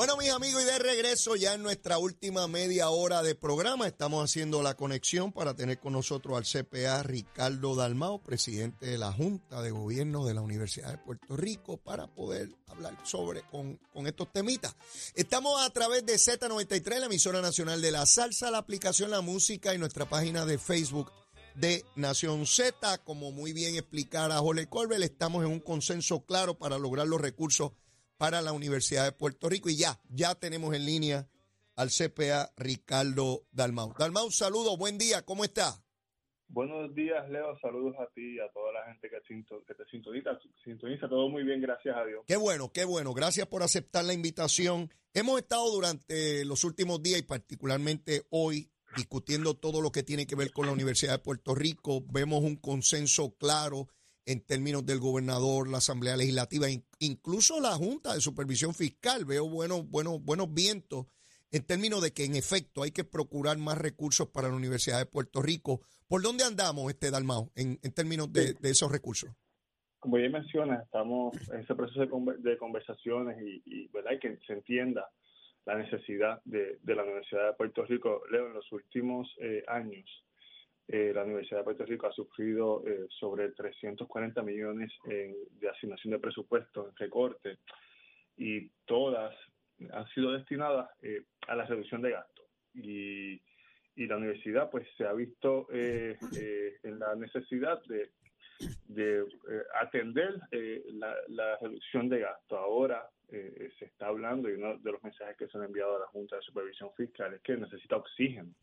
Bueno, mis amigos, y de regreso ya en nuestra última media hora de programa, estamos haciendo la conexión para tener con nosotros al CPA Ricardo Dalmao, presidente de la Junta de Gobierno de la Universidad de Puerto Rico, para poder hablar sobre con, con estos temitas. Estamos a través de Z93, la emisora nacional de la salsa, la aplicación La Música y nuestra página de Facebook de Nación Z. Como muy bien explicara Jorge Colbert, estamos en un consenso claro para lograr los recursos para la Universidad de Puerto Rico. Y ya, ya tenemos en línea al CPA Ricardo Dalmau. Dalmau, saludos, buen día, ¿cómo está? Buenos días, Leo. Saludos a ti y a toda la gente que, te sintoniza, sintoniza. Todo muy bien, gracias a Dios. Qué bueno, qué bueno. Gracias por aceptar la invitación. Hemos estado durante los últimos días y particularmente hoy discutiendo todo lo que tiene que ver con la Universidad de Puerto Rico. Vemos un consenso claro en términos del gobernador, la Asamblea Legislativa, incluso la Junta de Supervisión Fiscal. Veo buenos, buenos, buenos vientos en términos de que en efecto hay que procurar más recursos para la Universidad de Puerto Rico. ¿Por dónde andamos, este Dalmao, en, términos de, esos recursos? Como ya mencionas, estamos en ese proceso de, conversaciones y, ¿verdad? que se entienda la necesidad de, la Universidad de Puerto Rico. Leo, en los últimos eh, años, eh, la Universidad de Puerto Rico ha sufrido eh, sobre 340 millones de asignación de presupuesto en recorte y todas han sido destinadas eh, a la reducción de gastos. Y, la universidad pues se ha visto en la necesidad de, de atender la, la, reducción de gastos. Ahora se está hablando y uno de los mensajes que se han enviado a la Junta de Supervisión Fiscal es que necesita oxígeno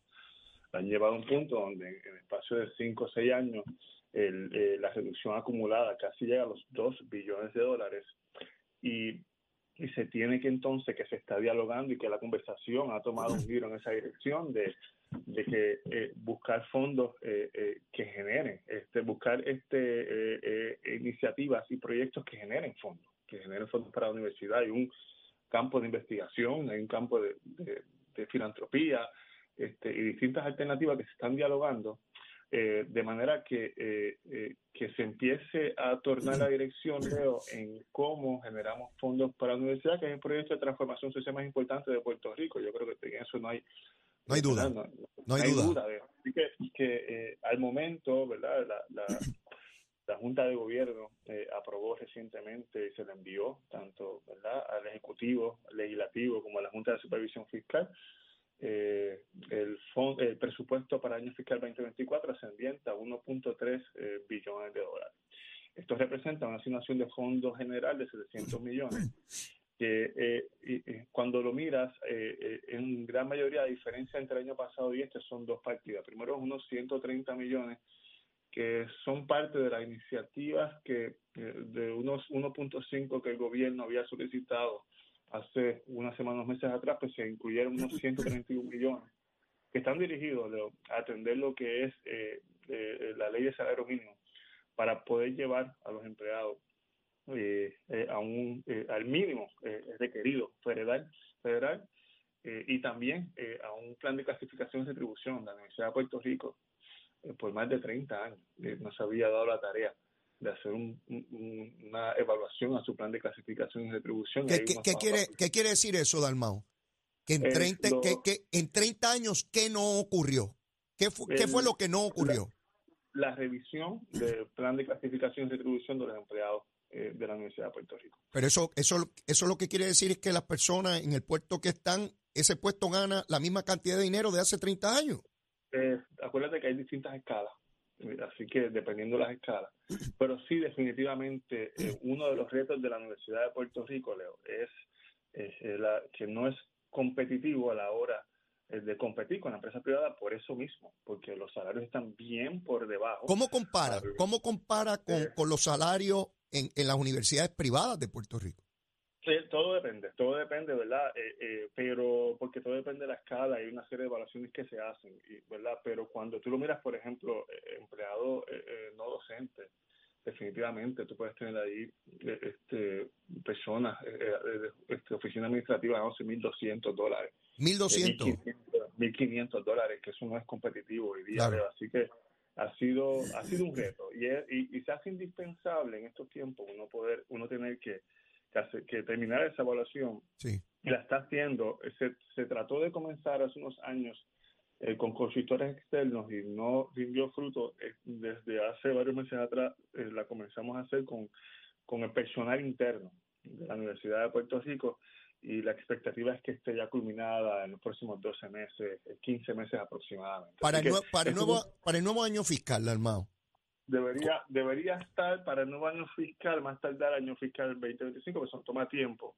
han llevado a un punto donde en el espacio de 5 o 6 años eh, la reducción acumulada casi llega a los 2 billones de dólares y, y, se tiene que entonces que se está dialogando y que la conversación ha tomado un giro en esa dirección de, de que eh, buscar fondos eh, que generen, este, buscar este iniciativas y proyectos que generen fondos, que generen fondos para la universidad. Hay un campo de investigación, hay un campo de, de filantropía, este, y distintas alternativas que se están dialogando, eh, de manera que, eh, eh, que se empiece a tornar la dirección, Leo, en cómo generamos fondos para la universidad, que es el proyecto de transformación social más importante de Puerto Rico. Yo creo que en eso no hay no hay duda. No, hay, duda. Así que, que al momento, ¿verdad? La, la, la Junta de Gobierno aprobó recientemente y se le envió tanto ¿verdad? al Ejecutivo, Legislativo como a la Junta de Supervisión Fiscal eh, el, el presupuesto para el año fiscal 2024 ascendiente a 1.3 eh, billones de dólares. Esto representa una asignación de fondos general de 700 millones, que eh, cuando lo miras, eh, en gran mayoría la diferencia entre el año pasado y este son dos partidas. Primero, unos 130 millones que son parte de las iniciativas que de unos 1.5 que el gobierno había solicitado hace unas semanas, meses atrás, pues se incluyeron unos 131 millones que están dirigidos a atender lo que es eh, eh, la ley de salario mínimo para poder llevar a los empleados eh, a un, al mínimo requerido federal, federal y también a un plan de clasificación y retribución de la Universidad de Puerto Rico por más de 30 años. no se había dado la tarea de hacer una evaluación a su plan de clasificación y retribución. ¿Qué, ¿qué, quiere, ¿Qué quiere decir eso, Dalmao? Que en, 30, que, que en 30 años, ¿qué no ocurrió? ¿Qué, ¿qué fue lo que no ocurrió? La, revisión del plan de clasificación y retribución de los empleados eh, de la Universidad de Puerto Rico. Pero eso, eso, eso lo que quiere decir es que las personas en el puesto que están, ese puesto gana la misma cantidad de dinero de hace 30 años. Eh, acuérdate que hay distintas escalas así que dependiendo de las escalas. Pero sí, definitivamente, eh, uno de los retos de la Universidad de Puerto Rico, Leo, es, eh, la, que no es competitivo a la hora eh, de competir con la empresa privada por eso mismo, porque los salarios están bien por debajo. ¿Cómo compara? ¿Cómo compara con, con los salarios en, en las universidades privadas de Puerto Rico? Todo depende, todo depende, ¿verdad? Eh, eh, pero porque todo depende de la escala, hay una serie de evaluaciones que se hacen, ¿verdad? Pero cuando tú lo miras, por ejemplo, eh, empleado no docente, definitivamente tú puedes tener ahí este, personas, este, oficina administrativa, 11.200 dólares. 1.200. 1.500 dólares, que eso no es competitivo hoy día, así que ha sido ha sido un reto y, y, y se hace indispensable en estos tiempos uno poder uno tener que que, que terminara esa evaluación. Sí. Y la está haciendo. Se, se trató de comenzar hace unos años eh, con consultores externos y no rindió fruto. Eh, desde hace varios meses atrás eh, la comenzamos a hacer con, con el personal interno de la Universidad de Puerto Rico y la expectativa es que esté ya culminada en los próximos 12 meses, 15 meses aproximadamente. Para, el, para, el nuevo, para el nuevo año fiscal, Armado. Debería, debería estar para el nuevo año fiscal, más tardar año fiscal 2025, porque eso toma tiempo.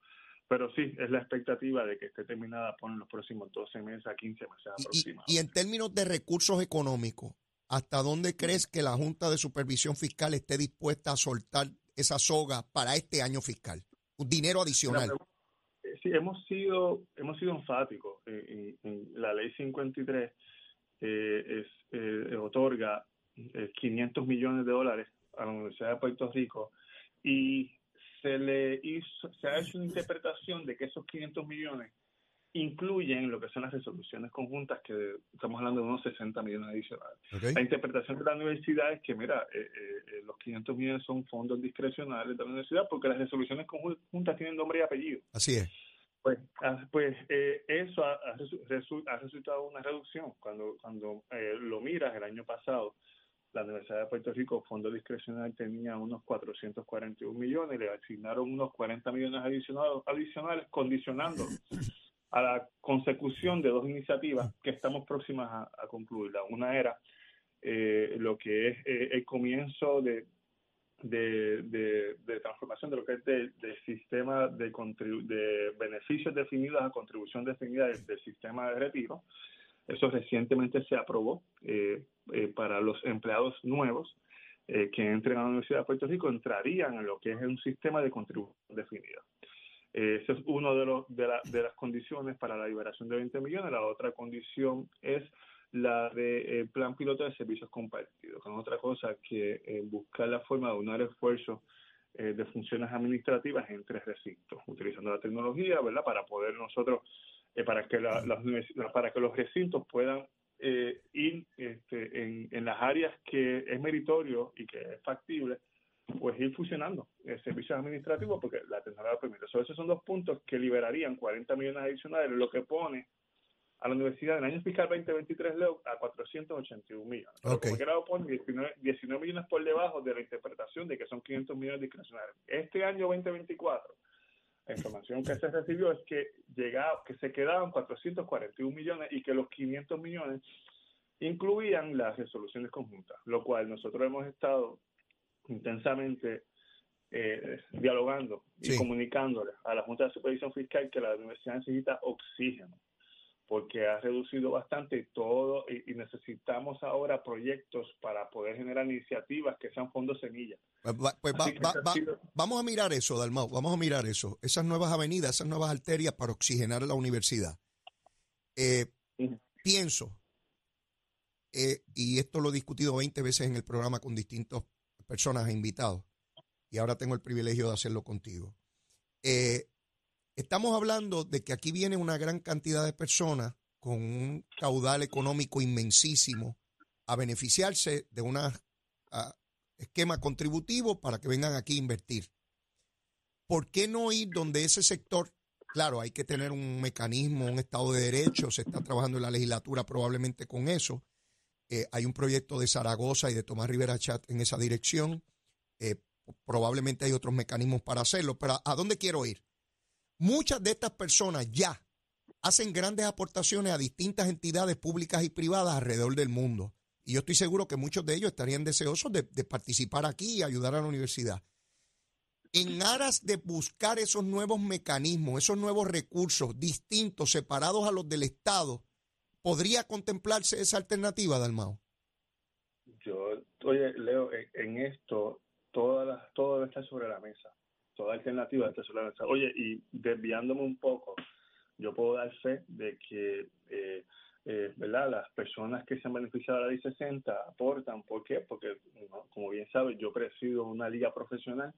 Pero sí, es la expectativa de que esté terminada por los próximos 12 meses a 15 meses aproximadamente. Y, y en términos de recursos económicos, ¿hasta dónde crees que la Junta de Supervisión Fiscal esté dispuesta a soltar esa soga para este año fiscal? Un dinero adicional sí, hemos sido, hemos sido enfáticos. En, la ley 53 eh, es, eh, otorga 500 eh, millones de dólares a la Universidad de Puerto Rico y se le hizo, se ha hecho una interpretación de que esos 500 millones incluyen lo que son las resoluciones conjuntas, que estamos hablando de unos 60 millones adicionales. La interpretación de la universidad es que, mira, los 500 millones son fondos discrecionales de la universidad porque las resoluciones conjuntas tienen nombre y apellido. Así es. Pues, ah, pues eh, eso ha, ha, resultado una reducción. Cuando, cuando eh, lo miras el año pasado, la Universidad de Puerto Rico, fondo discrecional, tenía unos 441 millones, le asignaron unos 40 millones adicionales, adicionales condicionando a la consecución de dos iniciativas que estamos próximas a, concluir. Una era eh, lo que es el comienzo de de, de, transformación de lo que es del sistema de, de beneficios definidos a contribución definida del, sistema de retiro. Eso recientemente se aprobó eh, eh, para los empleados nuevos eh, que entren a la Universidad de Puerto Rico, entrarían en lo que es un sistema de contribución definida. Esa es una de, los, de, de las condiciones para la liberación de 20 millones. La otra condición es la de eh, plan piloto de servicios compartidos, con otra cosa que eh, buscar la forma de unir esfuerzos eh, de funciones administrativas entre recintos, utilizando la tecnología, ¿verdad? Para poder nosotros, para que la, para que los recintos puedan ir este, en, en las áreas que es meritorio y que es factible, pues ir fusionando servicios administrativos porque la tecnología lo permite. esos son dos puntos que liberarían 40 millones adicionales, lo que pone a la universidad en el año fiscal 2023 leo a 481 millones. Okay. Como 19, 19 millones por debajo de la interpretación de que son 500 millones discrecionales. Este año 2024, la información que se recibió es que llegaba, que se quedaban 441 millones y que los 500 millones incluían las resoluciones conjuntas, lo cual nosotros hemos estado intensamente eh, dialogando y comunicándole a la Junta de Supervisión Fiscal que la universidad necesita oxígeno porque ha reducido bastante todo y, necesitamos ahora proyectos para poder generar iniciativas que sean fondos semilla. Pues, pues vamos a mirar eso, Dalmau, vamos a mirar eso, esas nuevas avenidas, esas nuevas arterias para oxigenar la universidad. Eh, pienso, eh, y esto lo he discutido 20 veces en el programa con distintas personas e invitados, y ahora tengo el privilegio de hacerlo contigo. Eh, Estamos hablando de que aquí viene una gran cantidad de personas con un caudal económico inmensísimo a beneficiarse de un esquema contributivo para que vengan aquí a invertir. ¿Por qué no ir donde ese sector? Claro, hay que tener un mecanismo, un Estado de Derecho, se está trabajando en la legislatura probablemente con eso. Eh, hay un proyecto de Zaragoza y de Tomás Rivera Chat en esa dirección. Eh, probablemente hay otros mecanismos para hacerlo, pero ¿a dónde quiero ir? Muchas de estas personas ya hacen grandes aportaciones a distintas entidades públicas y privadas alrededor del mundo. Y yo estoy seguro que muchos de ellos estarían deseosos de, participar aquí y ayudar a la universidad. En aras de buscar esos nuevos mecanismos, esos nuevos recursos distintos, separados a los del Estado, ¿podría contemplarse esa alternativa, Dalmao? Yo, oye, Leo, en esto todo todo está sobre la mesa toda alternativa de esta Oye, y desviándome un poco, yo puedo dar fe de que eh, eh, ¿verdad? las personas que se han beneficiado de la Ley 60 aportan. ¿Por qué? Porque, como bien sabes, yo presido una liga profesional,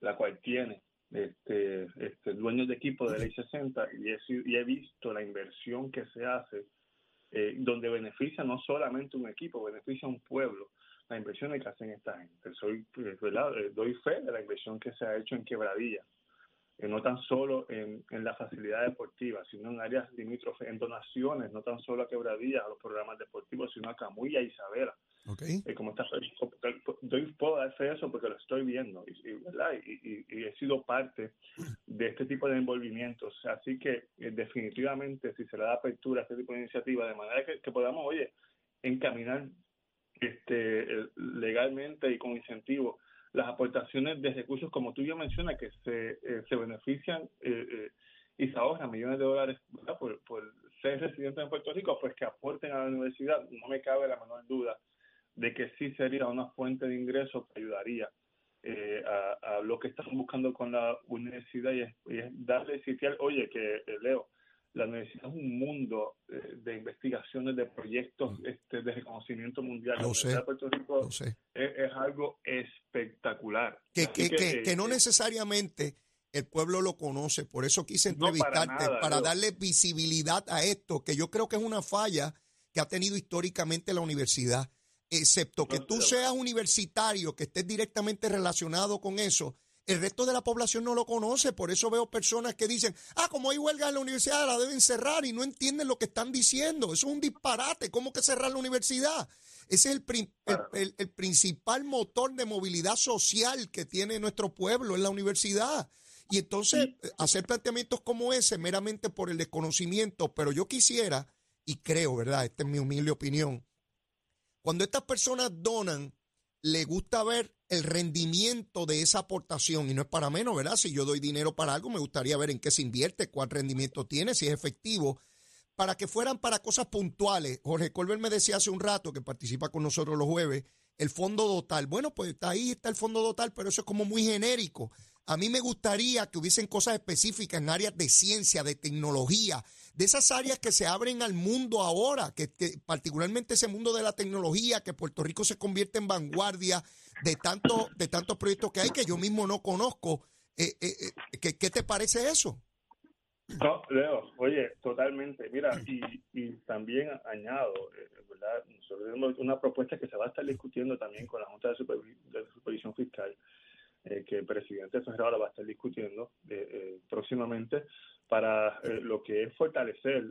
la cual tiene este, este, dueños de equipo de Ley 60 y he, y he visto la inversión que se hace, eh, donde beneficia no solamente un equipo, beneficia un pueblo las inversiones que hacen esta gente. Soy, pues, ¿verdad? Eh, doy fe de la inversión que se ha hecho en Quebradilla, eh, no tan solo en, la facilidad deportiva, sino en áreas limítrofes, en donaciones, no tan solo a Quebradilla, a los programas deportivos, sino a Camuya y Isabela. Okay. Eh, como está, doy, puedo darse eso porque lo estoy viendo y, he sido parte de este tipo de envolvimientos. Así que eh, definitivamente si se le da apertura a este tipo de iniciativa, de manera que, que podamos, oye, encaminar este, legalmente y con incentivos las aportaciones de recursos, como tú ya mencionas, que se, eh, se benefician eh, eh, y se ahorran millones de dólares por, por, ser residentes en Puerto Rico, pues que aporten a la universidad, no me cabe la menor duda de que sí sería una fuente de ingresos que ayudaría a, lo que están buscando con la universidad y es, y es darle sitial, oye, que Leo, la universidad es un mundo eh, de investigaciones, de proyectos mm. este, de reconocimiento mundial. la Universidad de Puerto Rico es, algo espectacular. Que, que, no necesariamente el pueblo lo conoce, por eso quise entrevistarte, para, darle visibilidad a esto, que yo creo que es una falla que ha tenido históricamente la universidad, excepto que tú seas universitario, que estés directamente relacionado con eso, el resto de la población no lo conoce, por eso veo personas que dicen, ah, como hay huelga en la universidad, la deben cerrar y no entienden lo que están diciendo. Eso es un disparate. ¿Cómo que cerrar la universidad? Ese es el, el, principal motor de movilidad social que tiene nuestro pueblo, en la universidad. Y entonces eh, hacer planteamientos como ese meramente por el desconocimiento, pero yo quisiera, y creo, ¿verdad? Esta es mi humilde opinión, cuando estas personas donan, le gusta ver el rendimiento de esa aportación. Y no es para menos, ¿verdad? Si yo doy dinero para algo, me gustaría ver en qué se invierte, cuál rendimiento tiene, si es efectivo, para que fueran para cosas puntuales. Jorge Colbert me decía hace un rato, que participa con nosotros los jueves, el fondo total. Bueno, pues ahí está el fondo total, pero eso es como muy genérico. A mí me gustaría que hubiesen cosas específicas en áreas de ciencia, de tecnología, de esas áreas que se abren al mundo ahora, que, particularmente ese mundo de la tecnología, que Puerto Rico se convierte en vanguardia de, tanto, de tantos proyectos que hay que yo mismo no conozco. Eh, eh, eh ¿qué, te parece eso? No, Leo, oye, totalmente. Mira, y, y también añado, ¿verdad? Nosotros tenemos una propuesta que se va a estar discutiendo también con la Junta de, Supervisión Fiscal, que el presidente Ferrero la va a estar discutiendo próximamente, para lo que es fortalecer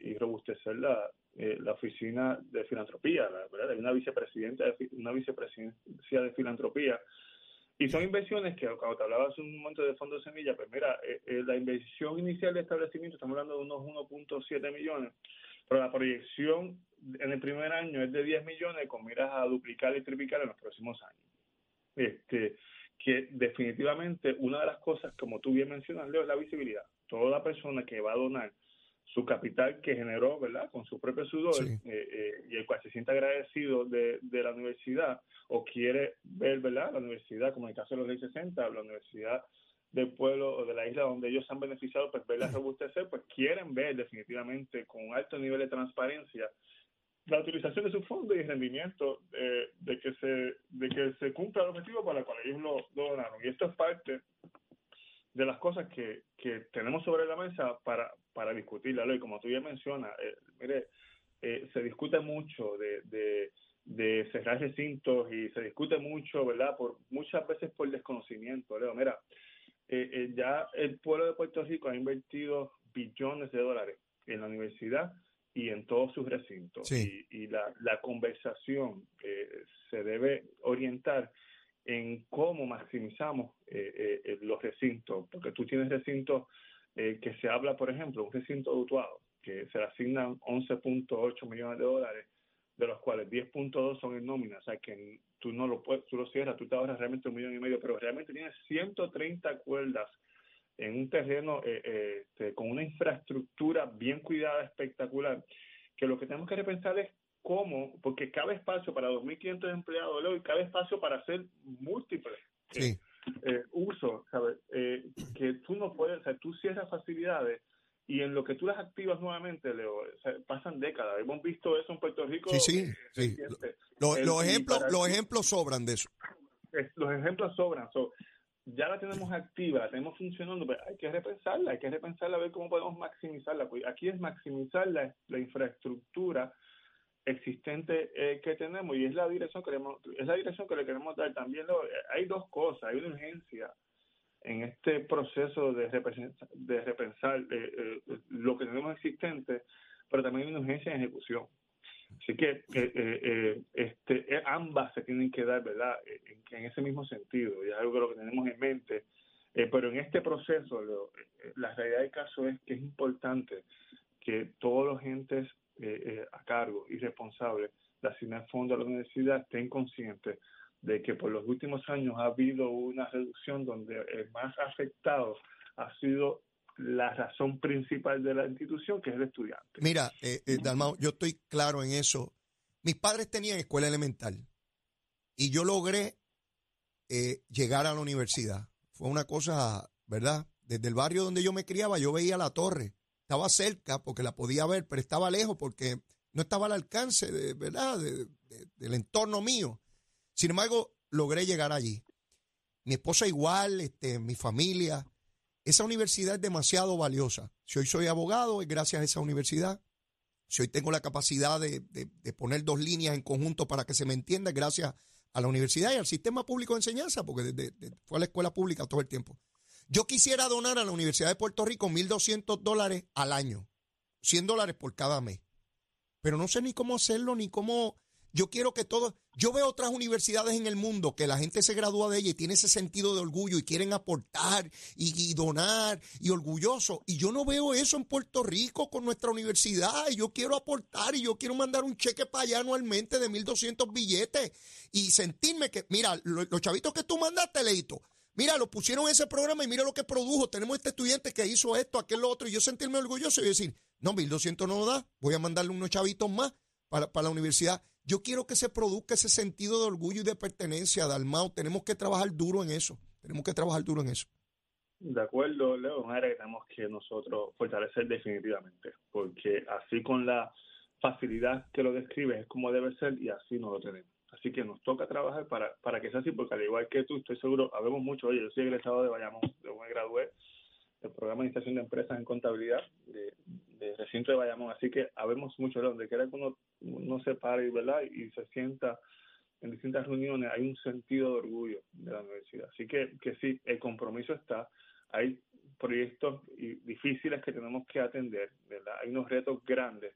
y robustecer la, eh, la oficina de filantropía, ¿verdad? Hay una vicepresidenta, de, una vicepresidencia de filantropía. Y son inversiones que, cuando te hablaba hace un momento de fondo semilla, pues mira, la inversión inicial de establecimiento, estamos hablando de unos 1.7 millones, pero la proyección en el primer año es de 10 millones con miras a duplicar y triplicar en los próximos años. Este, que definitivamente una de las cosas, como tú bien mencionas, Leo, es la visibilidad toda persona que va a donar su capital que generó, ¿verdad? Con su propio sudor eh, eh, y el cual se siente agradecido de, la universidad o quiere ver, ¿verdad? La universidad, como en el caso de los ley 60, la universidad del pueblo o de la isla donde ellos se han beneficiado, pues verla robustecer, pues quieren ver definitivamente con un alto nivel de transparencia la utilización de su fondo y el rendimiento eh, de que se de que se cumpla el objetivo para el cual ellos lo donaron. Y esto es parte de las cosas que, que tenemos sobre la mesa para, para discutirla. Y como tú ya mencionas, eh, mire, eh, se discute mucho de, de, de, cerrar recintos y se discute mucho, ¿verdad? Por Muchas veces por desconocimiento. Leo, mira, eh, ya el pueblo de Puerto Rico ha invertido billones de dólares en la universidad y en todos sus recintos. Y, y la, la conversación se debe orientar en cómo maximizamos eh, eh, eh, los recintos, porque tú tienes recintos que se habla, por ejemplo, un recinto dutuado, que se le asignan 11.8 millones de dólares, de los cuales 10.2 son en nómina, o sea que tú no lo puedes, tú lo cierras, tú te ahorras realmente un millón y medio, pero realmente tienes 130 cuerdas en un terreno este, con una infraestructura bien cuidada, espectacular, que lo que tenemos que repensar es cómo, porque cabe espacio para 2.500 empleados y cabe espacio para hacer múltiples eh, eh, usos, ¿sabes? Eh, que tú no puedes, o sea, tú cierras facilidades y en lo que tú las activas nuevamente, Leo, pasan décadas. Hemos visto eso en Puerto Rico. Sí, sí, sí. Los, ejemplos, los ejemplos sobran de eso. Los ejemplos sobran. ya la tenemos activa, la tenemos funcionando, pero hay que repensarla, hay que repensarla, a ver cómo podemos maximizarla. Pues aquí es maximizar la, la infraestructura existente eh, que tenemos y es la dirección que queremos, es la dirección que le queremos dar también hay dos cosas hay una urgencia en este proceso de, de repensar eh, eh, lo que tenemos existente, pero también hay una urgencia en ejecución. Así que eh, este, ambas se tienen que dar, ¿verdad?, en, ese mismo sentido, y es algo lo que tenemos en mente. pero en este proceso, la realidad del caso es que es importante que todos los entes a cargo y responsables de asignar fondos a la universidad estén conscientes de que por los últimos años ha habido una reducción donde el más afectado ha sido la razón principal de la institución, que es el estudiante. Mira, eh, eh Dalmao, yo estoy claro en eso. Mis padres tenían escuela elemental y yo logré eh, llegar a la universidad. Fue una cosa, ¿verdad? Desde el barrio donde yo me criaba, yo veía la torre. Estaba cerca porque la podía ver, pero estaba lejos porque no estaba al alcance, de, ¿verdad? del entorno mío. Sin embargo, logré llegar allí. Mi esposa igual, este, mi familia. Esa universidad es demasiado valiosa. Si hoy soy abogado, es gracias a esa universidad. Si hoy tengo la capacidad de, poner dos líneas en conjunto para que se me entienda, es gracias a la universidad y al sistema público de enseñanza, porque fue a la escuela pública todo el tiempo. Yo quisiera donar a la Universidad de Puerto Rico 1.200 dólares al año, 100 dólares por cada mes. Pero no sé ni cómo hacerlo, ni cómo yo quiero que todo, yo veo otras universidades en el mundo que la gente se gradúa de ella y tiene ese sentido de orgullo y quieren aportar y, donar y orgulloso. Y yo no veo eso en Puerto Rico con nuestra universidad. Y yo quiero aportar y yo quiero mandar un cheque para allá anualmente de 1.200 billetes y sentirme que, mira, los chavitos que tú mandaste, Leito, Mira, lo pusieron en ese programa y mira lo que produjo. Tenemos este estudiante que hizo esto, aquel, otro. Y yo sentirme orgulloso y decir, no, 1.200 no da. Voy a mandarle unos chavitos más para, la universidad. Yo quiero que se produzca ese sentido de orgullo y de pertenencia, Dalmau. Tenemos que trabajar duro en eso. Tenemos que trabajar duro en eso. De acuerdo, Leo, es un área que tenemos que nosotros fortalecer definitivamente, porque así con la facilidad que lo describes es como debe ser y así no lo tenemos. Así que nos toca trabajar para, para que sea así, porque al igual que tú, estoy seguro, habemos mucho, oye, yo soy egresado de Bayamón, de un gradué del programa de administración de empresas en contabilidad de, recinto de Bayamón, así que habemos mucho, donde quiera que uno, uno se pare ¿verdad? y se sienta en distintas reuniones, hay un sentido de orgullo de la universidad. Así que, que sí, el compromiso está, hay proyectos difíciles que tenemos que atender. Hay unos retos grandes,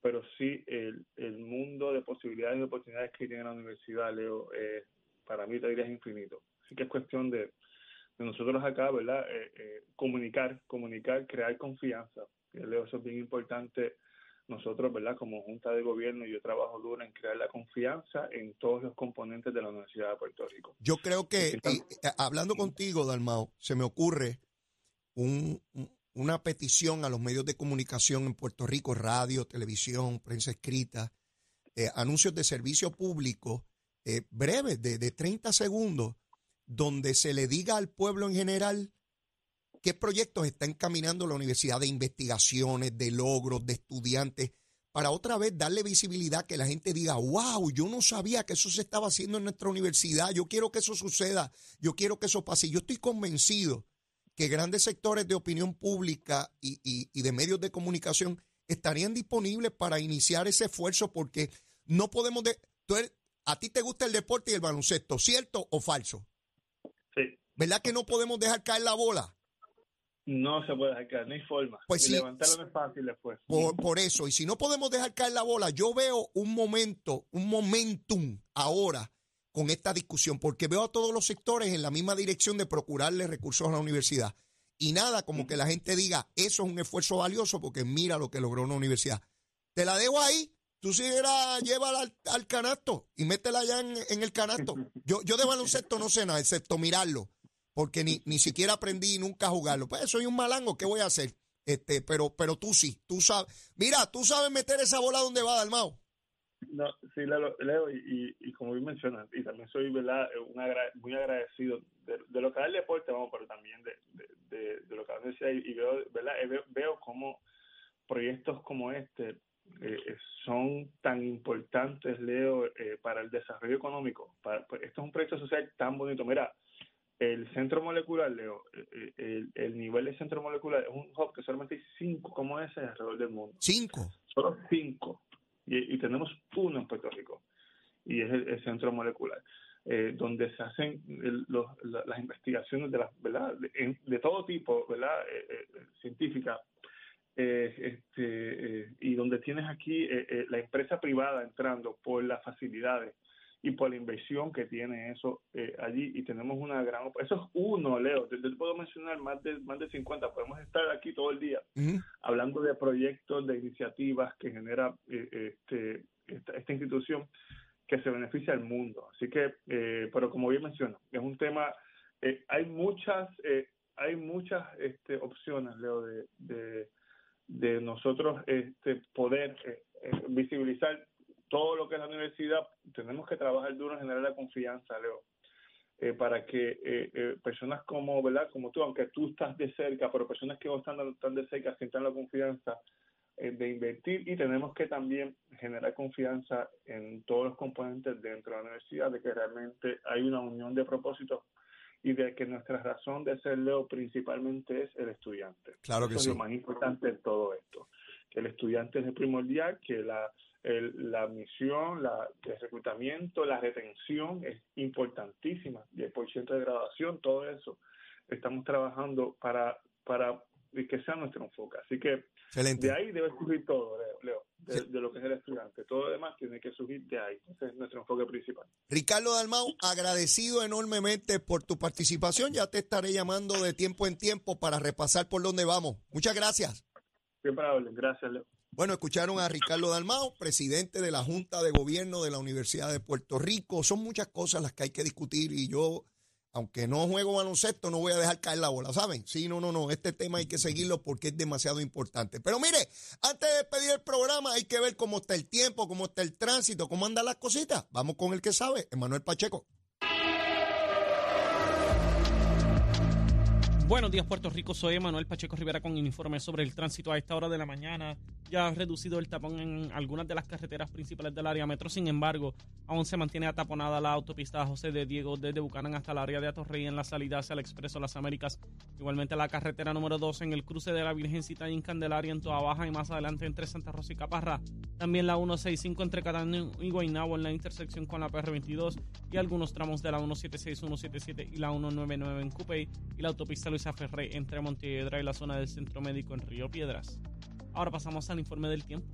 pero sí el, el mundo de posibilidades y oportunidades que tiene la universidad, Leo, eh, para mí te diría es infinito. Así que es cuestión de, de nosotros acá, ¿verdad? Eh, eh, comunicar, comunicar, crear confianza, eso es bien importante. Nosotros, ¿verdad? Como Junta de Gobierno, yo trabajo duro en crear la confianza en todos los componentes de la Universidad de Puerto Rico. Yo creo que, eh, hablando contigo, Dalmao, se me ocurre una petición a los medios de comunicación en Puerto Rico, radio, televisión, prensa escrita, eh, anuncios de servicio público breves, de, de 30 segundos, donde se le diga al pueblo en general ¿Qué proyectos está encaminando la universidad de investigaciones, de logros, de estudiantes? Para otra vez darle visibilidad, que la gente diga, wow, yo no sabía que eso se estaba haciendo en nuestra universidad, yo quiero que eso suceda, yo quiero que eso pase. Yo estoy convencido que grandes sectores de opinión pública y, de medios de comunicación estarían disponibles para iniciar ese esfuerzo porque no podemos... De, a ti te gusta el deporte y el baloncesto, ¿cierto o falso? Sí. ¿Verdad que no podemos dejar caer la bola? No se puede dejar caer, no hay forma. Pues levantarlo no es fácil después. Por, eso, y si no podemos dejar caer la bola, yo veo un momento, un momentum ahora con esta discusión, porque veo a todos los sectores en la misma dirección de procurarle recursos a la universidad. Y nada, como que la gente diga, eso es un esfuerzo valioso porque mira lo que logró una universidad. Te la dejo ahí, tú si era, llévala al, canasto y métela allá en, en el canasto. Yo, yo de baloncesto no sé nada, excepto mirarlo porque ni, ni siquiera aprendí nunca a jugarlo. Pues soy un malango, ¿qué voy a hacer? Este, pero, pero tú sí, tú sabes. Mira, tú sabes meter esa bola donde va, Dalmao. No, sí, Leo, y, y, como bien mencionas, y también soy ¿verdad? muy agradecido de, lo que da el deporte, vamos, pero también de, de, lo que da y, veo, ¿verdad? veo, veo cómo proyectos como este eh, son tan importantes, Leo, eh, para el desarrollo económico. Para, pues, esto es un proyecto social tan bonito. Mira, el centro molecular, Leo, eh, eh, el, nivel de centro molecular es un hub que solamente hay cinco como ese alrededor del mundo. ¿Cinco? Solo cinco. Y, tenemos uno en Puerto Rico. Y es el, centro molecular. eh, donde se hacen las investigaciones de las verdad de, todo tipo verdad eh, eh, científicas este, y donde tienes aquí la empresa privada entrando por las facilidades y por la inversión que tiene eso allí y tenemos una gran eso es uno Leo te, puedo mencionar más de más de 50 podemos estar aquí todo el día hablando de proyectos de iniciativas que genera este, esta institución que se beneficia al mundo. Así que, eh, pero como bien menciono, es un tema, eh, hay muchas, eh, hay muchas este, opciones, Leo, de, de, de nosotros este, poder visibilizar todo lo que es la universidad. Tenemos que trabajar duro en generar la confianza, Leo. para que personas como, ¿verdad? Como tú, aunque tú estás de cerca, pero personas que no están tan de cerca sientan la confianza eh, de invertir y tenemos que también generar confianza en todos los componentes dentro de la universidad de que realmente hay una unión de propósitos y de que nuestra razón de ser Leo principalmente es el estudiante. Claro que Eso es lo más importante de todo esto, que el estudiante es el primordial, que la, la misión, la, el reclutamiento, la retención es importantísima, y el porcentaje de graduación, todo eso. Estamos trabajando para, para que sea nuestro enfoque. Así que de ahí debe surgir todo, Leo, de, lo que es el estudiante. Todo lo demás tiene que surgir de ahí. Ese es nuestro enfoque principal. Ricardo Dalmau, agradecido enormemente por tu participación. Ya te estaré llamando de tiempo en tiempo para repasar por dónde vamos. Muchas gracias. Siempre Gracias, Leo. Bueno, escucharon a Ricardo Dalmau, presidente de la Junta de Gobierno de la Universidad de Puerto Rico. Son muchas cosas las que hay que discutir y yo aunque no juego baloncesto, no voy a dejar caer la bola, ¿saben? Sí, no, no, no, este tema hay que seguirlo porque es demasiado importante. Pero mire, antes de despedir el programa hay que ver cómo está el tiempo, cómo está el tránsito, cómo andan las cositas. Vamos con el que sabe, Emanuel Pacheco. Buenos días, Puerto Rico. Soy Manuel Pacheco Rivera con informe sobre el tránsito a esta hora de la mañana. Ya ha reducido el tapón en algunas de las carreteras principales del área metro. Sin embargo, aún se mantiene ataponada la autopista José de Diego desde Bucanan hasta el área de Atorrey en la salida hacia el Expreso Las Américas. Igualmente la carretera número 2 en el cruce de la Virgencita y en Candelaria en Toa Baja y más adelante entre Santa Rosa y Caparra. También la 165 entre Catán y Guaynabo en la intersección con la PR22 y algunos tramos de la 176, 177 y la 199 en Cupey y la autopista Luis Luisa Ferrey entre Montiedra y la zona del Centro Médico en Río Piedras. Ahora pasamos al informe del tiempo.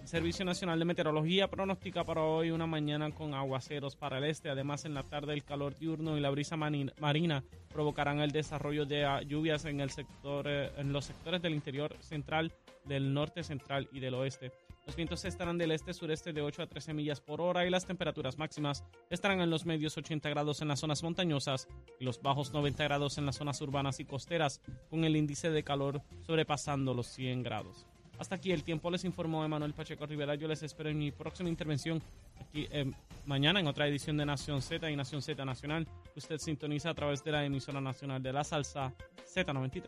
El Servicio Nacional de Meteorología pronostica para hoy una mañana con aguaceros para el este. Además, en la tarde el calor diurno y la brisa marina provocarán el desarrollo de lluvias en, el sector, eh, en los sectores del interior central, del norte central y del oeste. Los vientos estarán del este-sureste de 8 a 13 millas por hora y las temperaturas máximas estarán en los medios 80 grados en las zonas montañosas y los bajos 90 grados en las zonas urbanas y costeras, con el índice de calor sobrepasando los 100 grados. Hasta aquí el tiempo les informó Emanuel Pacheco Rivera. Yo les espero en mi próxima intervención aquí eh, mañana en otra edición de Nación Z y Nación Z Nacional. Usted sintoniza a través de la emisora nacional de la salsa Z93.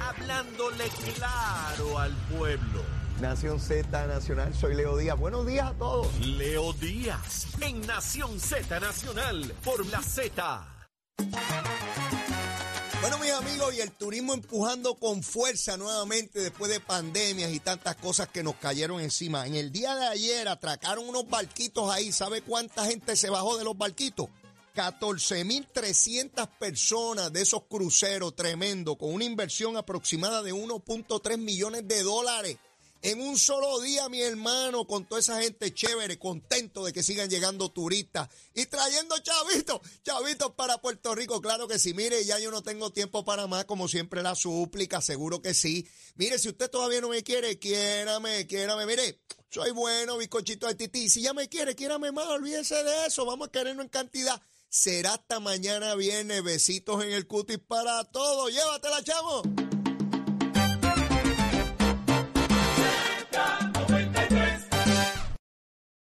Hablándole claro al pueblo. Nación Z Nacional, soy Leo Díaz. Buenos días a todos. Leo Díaz, en Nación Z Nacional, por la Z. Bueno, mis amigos, y el turismo empujando con fuerza nuevamente después de pandemias y tantas cosas que nos cayeron encima. En el día de ayer atracaron unos barquitos ahí. ¿Sabe cuánta gente se bajó de los barquitos? 14.300 personas de esos cruceros tremendos con una inversión aproximada de 1.3 millones de dólares. En un solo día, mi hermano, con toda esa gente chévere, contento de que sigan llegando turistas y trayendo chavitos, chavitos para Puerto Rico. Claro que sí, mire, ya yo no tengo tiempo para más, como siempre la súplica, seguro que sí. Mire, si usted todavía no me quiere, quiérame, quiérame, mire, soy bueno, bizcochito de tití. Si ya me quiere, quiérame más, olvídese de eso, vamos a querernos en cantidad. Será hasta mañana viene, besitos en el cutis para todos. Llévatela, chavo.